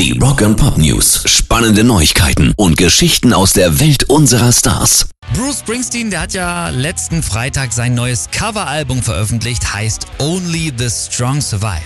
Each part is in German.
Die Rock and Pop News. Spannende Neuigkeiten und Geschichten aus der Welt unserer Stars. Bruce Springsteen, der hat ja letzten Freitag sein neues Coveralbum veröffentlicht, heißt Only the Strong Survive.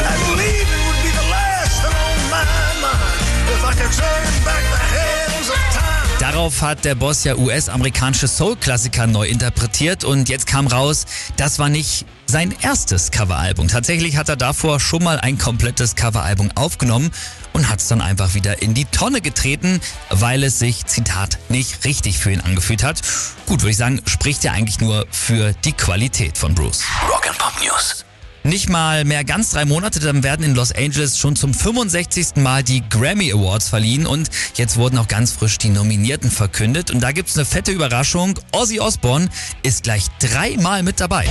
Darauf hat der Boss ja US-amerikanische Soul-Klassiker neu interpretiert und jetzt kam raus, das war nicht sein erstes Coveralbum. Tatsächlich hat er davor schon mal ein komplettes Coveralbum aufgenommen und hat es dann einfach wieder in die Tonne getreten, weil es sich, Zitat, nicht richtig für ihn angefühlt hat. Gut, würde ich sagen, spricht ja eigentlich nur für die Qualität von Bruce. Rock and Pop News. Nicht mal mehr ganz drei Monate, dann werden in Los Angeles schon zum 65. Mal die Grammy Awards verliehen und jetzt wurden auch ganz frisch die Nominierten verkündet und da gibt's eine fette Überraschung. Ozzy Osbourne ist gleich dreimal mit dabei.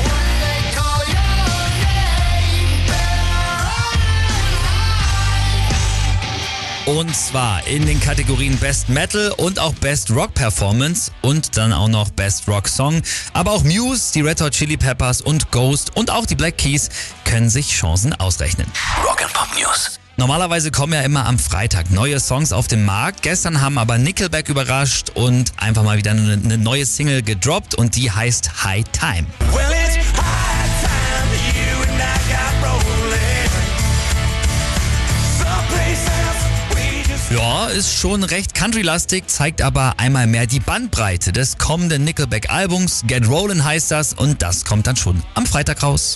Und zwar in den Kategorien Best Metal und auch Best Rock Performance und dann auch noch Best Rock Song. Aber auch Muse, die Red Hot Chili Peppers und Ghost und auch die Black Keys können sich Chancen ausrechnen. Rock and Pop News. Normalerweise kommen ja immer am Freitag neue Songs auf den Markt. Gestern haben aber Nickelback überrascht und einfach mal wieder eine, eine neue Single gedroppt und die heißt High Time. Ja, ist schon recht country-lastig, zeigt aber einmal mehr die Bandbreite des kommenden Nickelback-Albums. Get Rollin' heißt das und das kommt dann schon am Freitag raus.